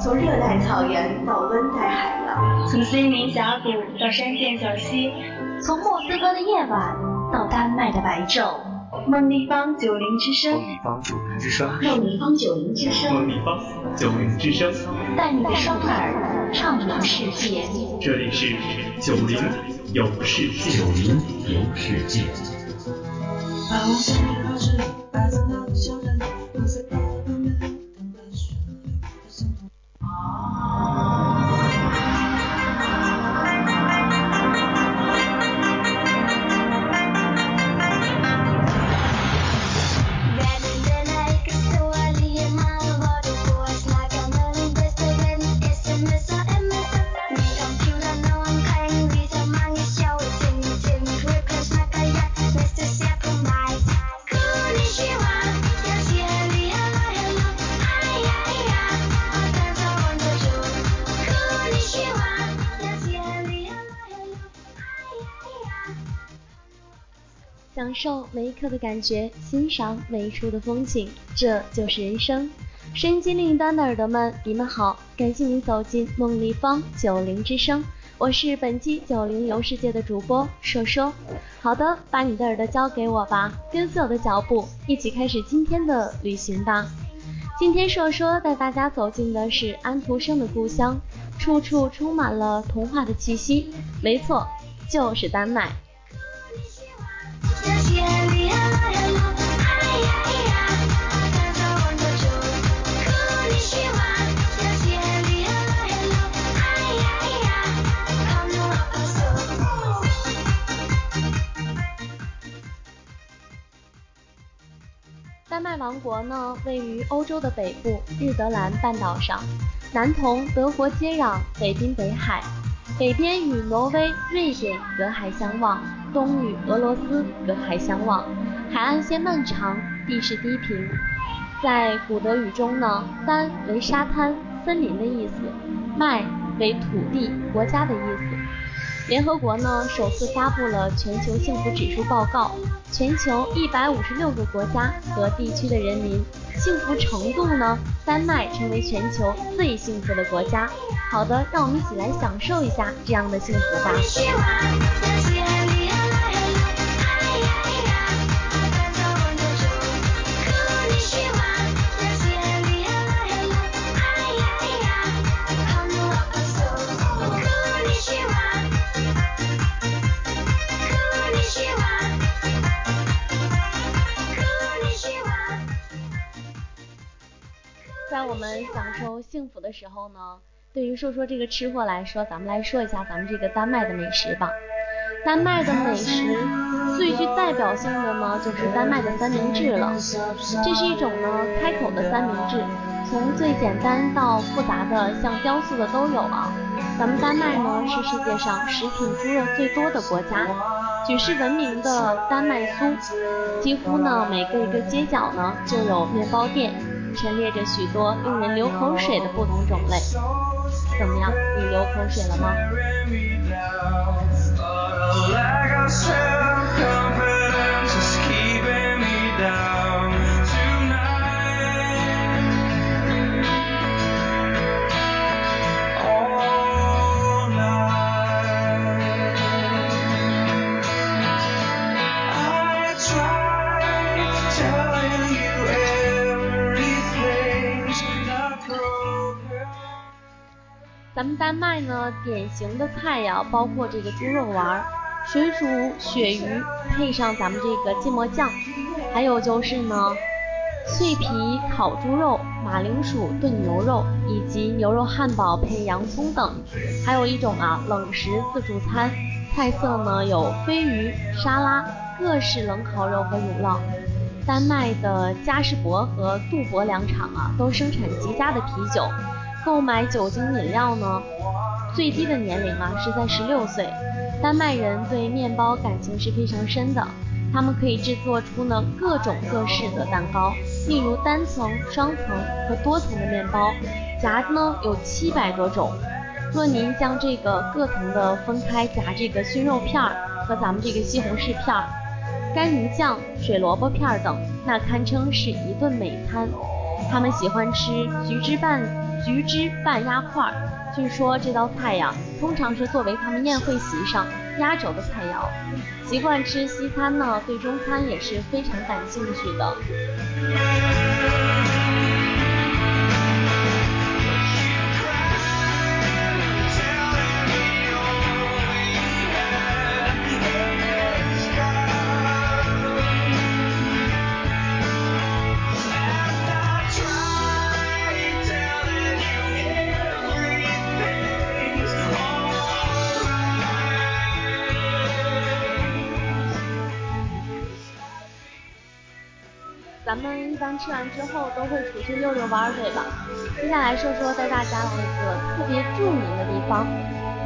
从热带草原到温带海洋，从森林峡谷到山涧小溪，从莫斯科的夜晚到丹麦的白昼。梦立方九零之声，梦立方九零之声，梦立方九零之声，梦立方九零之声，带你的双耳畅游世界。这里是九零有世界，九零有世界。享受每一刻的感觉，欣赏每一处的风景，这就是人生。声音机另一端的耳朵们，你们好，感谢您走进梦立方九零之声，我是本期九零游世界的主播硕硕。好的，把你的耳朵交给我吧，跟随我的脚步，一起开始今天的旅行吧。今天硕硕带大家走进的是安徒生的故乡，处处充满了童话的气息，没错，就是丹麦。丹麦王国呢，位于欧洲的北部日德兰半岛上，南同德国接壤，北滨北海，北边与挪威、瑞典隔海相望，东与俄罗斯隔海相望，海岸线漫长，地势低平。在古德语中呢，丹为沙滩、森林的意思，麦为土地、国家的意思。联合国呢，首次发布了全球幸福指数报告。全球一百五十六个国家和地区的人民幸福程度呢？丹麦成为全球最幸福的国家。好的，让我们一起来享受一下这样的幸福吧。幸福的时候呢，对于说说这个吃货来说，咱们来说一下咱们这个丹麦的美食吧。丹麦的美食最具代表性的呢，就是丹麦的三明治了。这是一种呢开口的三明治，从最简单到复杂的，像雕塑的都有啊。咱们丹麦呢是世界上食品猪肉最多的国家，举世闻名的丹麦酥，几乎呢每个一个街角呢就有面包店。陈列着许多令人流口水的不同种类，怎么样？你流口水了吗？咱们丹麦呢，典型的菜呀，包括这个猪肉丸、水煮鳕鱼，配上咱们这个芥末酱，还有就是呢，脆皮烤猪肉、马铃薯炖牛肉，以及牛肉汉堡配洋葱等。还有一种啊，冷食自助餐，菜色呢有飞鱼、沙拉、各式冷烤肉和乳酪。丹麦的嘉士伯和杜伯两厂啊，都生产极佳的啤酒。购买酒精饮料呢，最低的年龄啊是在十六岁。丹麦人对面包感情是非常深的，他们可以制作出呢各种各式的蛋糕，例如单层、双层和多层的面包，夹子呢有七百多种。若您将这个各层的分开夹这个熏肉片儿和咱们这个西红柿片儿、干鱼酱、水萝卜片儿等，那堪称是一顿美餐。他们喜欢吃橘汁拌橘汁拌鸭块，据说这道菜呀，通常是作为他们宴会席上压轴的菜肴。习惯吃西餐呢，对中餐也是非常感兴趣的。们一般吃完之后都会出去溜溜弯儿，对吧？接下来说说带大家来一个特别著名的地方，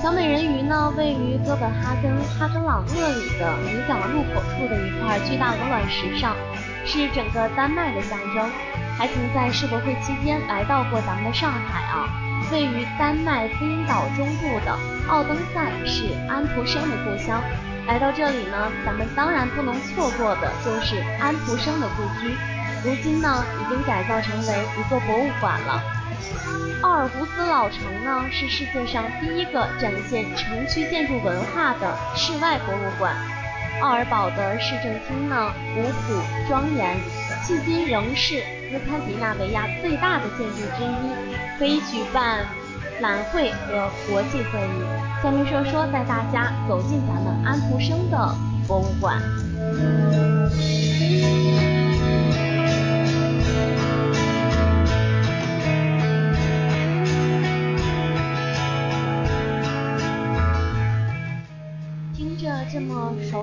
小美人鱼呢，位于哥本哈根哈根朗厄里的渔港入口处的一块巨大鹅卵石上，是整个丹麦的象征。还曾在世博会期间来到过咱们的上海啊，位于丹麦飞鹰岛中部的奥登塞是安徒生的故乡。来到这里呢，咱们当然不能错过的就是安徒生的故居。如今呢，已经改造成为一座博物馆了。奥尔胡斯老城呢，是世界上第一个展现城区建筑文化的室外博物馆。奥尔堡的市政厅呢，古朴庄严，迄今仍是斯堪的纳维亚最大的建筑之一，可以举办。览会和国际会议。下面说说带大家走进咱们安徒生的博物馆。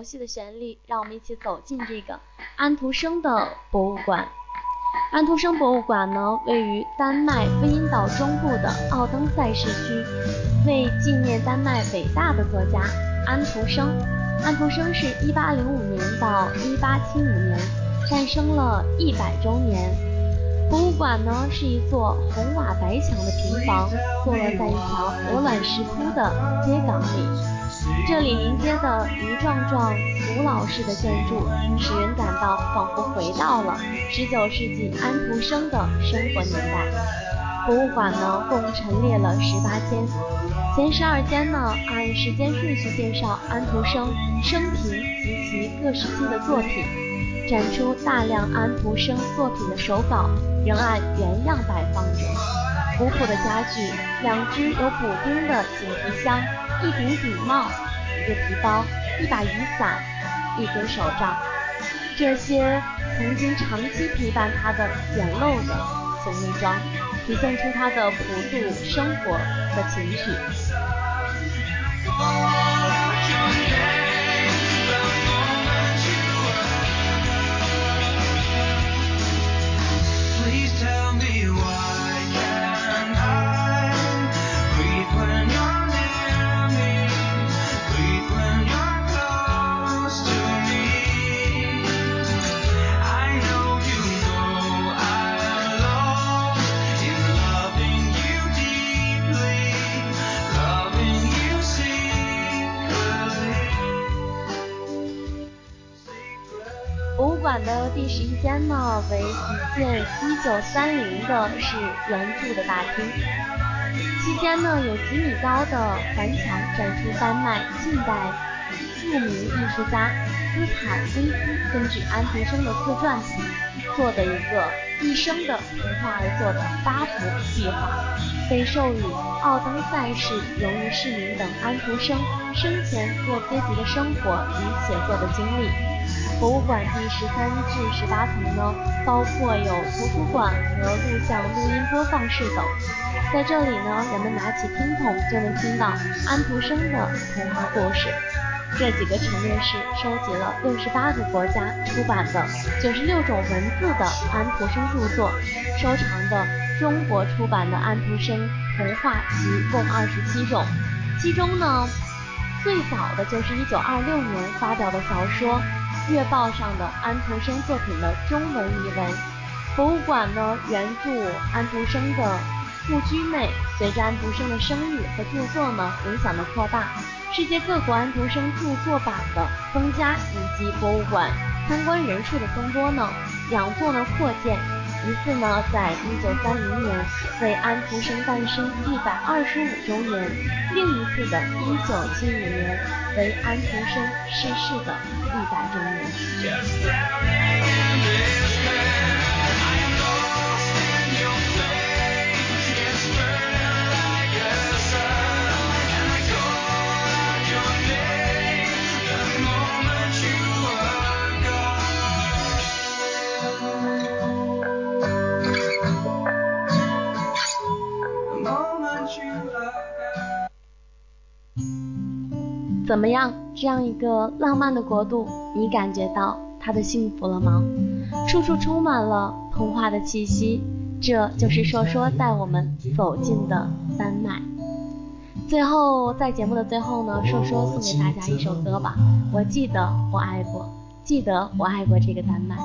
悉的旋律，让我们一起走进这个安徒生的博物馆。安徒生博物馆呢，位于丹麦飞鹰岛中部的奥登塞市区，为纪念丹麦伟大的作家安徒生。安徒生是一八零五年到一八七五年，诞生了一百周年。博物馆呢，是一座红瓦白墙的平房，坐落在一条鹅卵石铺的街港里。这里临街的一幢幢古老式的建筑，使人感到仿佛回到了19世纪安徒生的生活年代。博物馆呢，共陈列了十八间，前十二间呢，按时间顺序介绍安徒生生平及其各时期的作品，展出大量安徒生作品的手稿，仍按原样摆放着。古朴的家具，两只有补丁的锦皮箱。一顶顶帽，一个皮包，一把雨伞，一根手杖，这些曾经长期陪伴他的简陋的行李装，体现出他的朴素生活和情趣。的第十一间呢，为一件一九三零的是原著的大厅，期间呢有几米高的环墙展出丹麦近代著名艺术家斯坦威斯根据安徒生的自传体做的一个一生的图画而做的八幅壁画，被授予奥登赛市荣誉市民等安徒生生前各阶级的生活与写作的经历。博物馆第十三至十八层呢，包括有图书馆和录像录音播放室等。在这里呢，人们拿起听筒就能听到安徒生的童话故事。这几个陈列室收集了六十八个国家出版的九十六种文字的安徒生著作，收藏的中国出版的安徒生童话集共二十七种，其中呢，最早的就是一九二六年发表的小说。月报上的安徒生作品的中文译文，博物馆呢原著安徒生的故居内随着安徒生的声誉和著作呢影响的扩大，世界各国安徒生著作版的增加，以及博物馆参观人数的增多呢，两座呢扩建。一次呢，在一九三零年为安徒生诞生一百二十五周年；另一次的一九七五年为安徒生逝世的一百周年。怎么样？这样一个浪漫的国度，你感觉到它的幸福了吗？处处充满了童话的气息，这就是说说带我们走进的丹麦。最后，在节目的最后呢，说说送给大家一首歌吧。我记得我爱过，记得我爱过这个丹麦。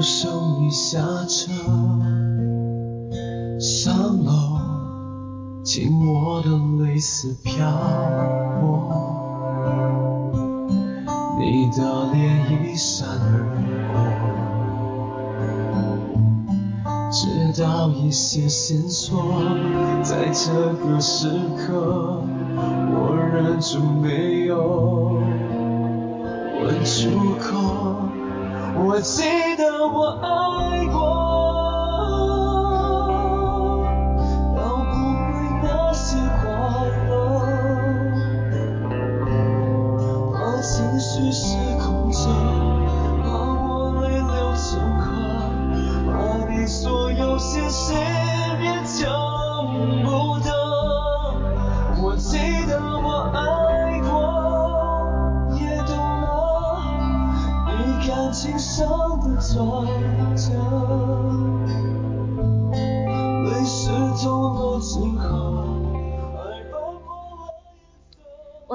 上紧握的泪丝飘过，你的脸一闪而过，知道一些线索，在这个时刻，我忍住没有问出口。我记得我爱过。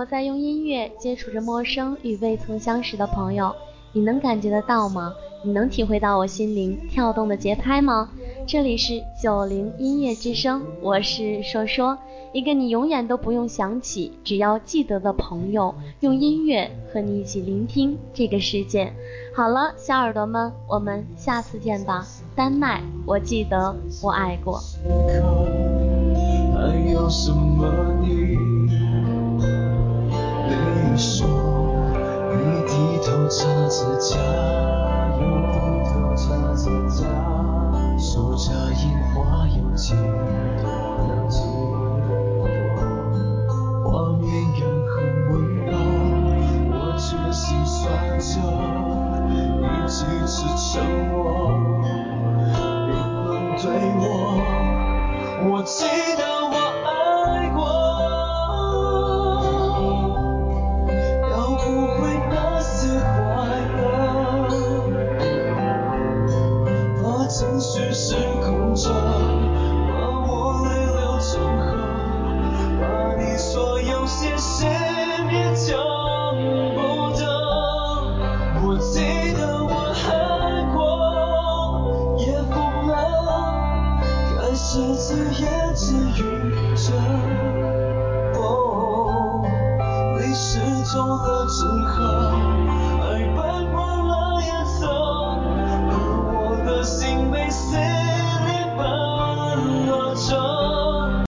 我在用音乐接触着陌生与未曾相识的朋友，你能感觉得到吗？你能体会到我心灵跳动的节拍吗？这里是九零音乐之声，我是说说，一个你永远都不用想起，只要记得的朋友，用音乐和你一起聆听这个世界。好了，小耳朵们，我们下次见吧。丹麦，我记得我爱过。还有什么你？你说，你低头擦着甲，又低头擦着甲，数着樱花有几朵，画面远很温柔，我却心酸着，你几次沉默，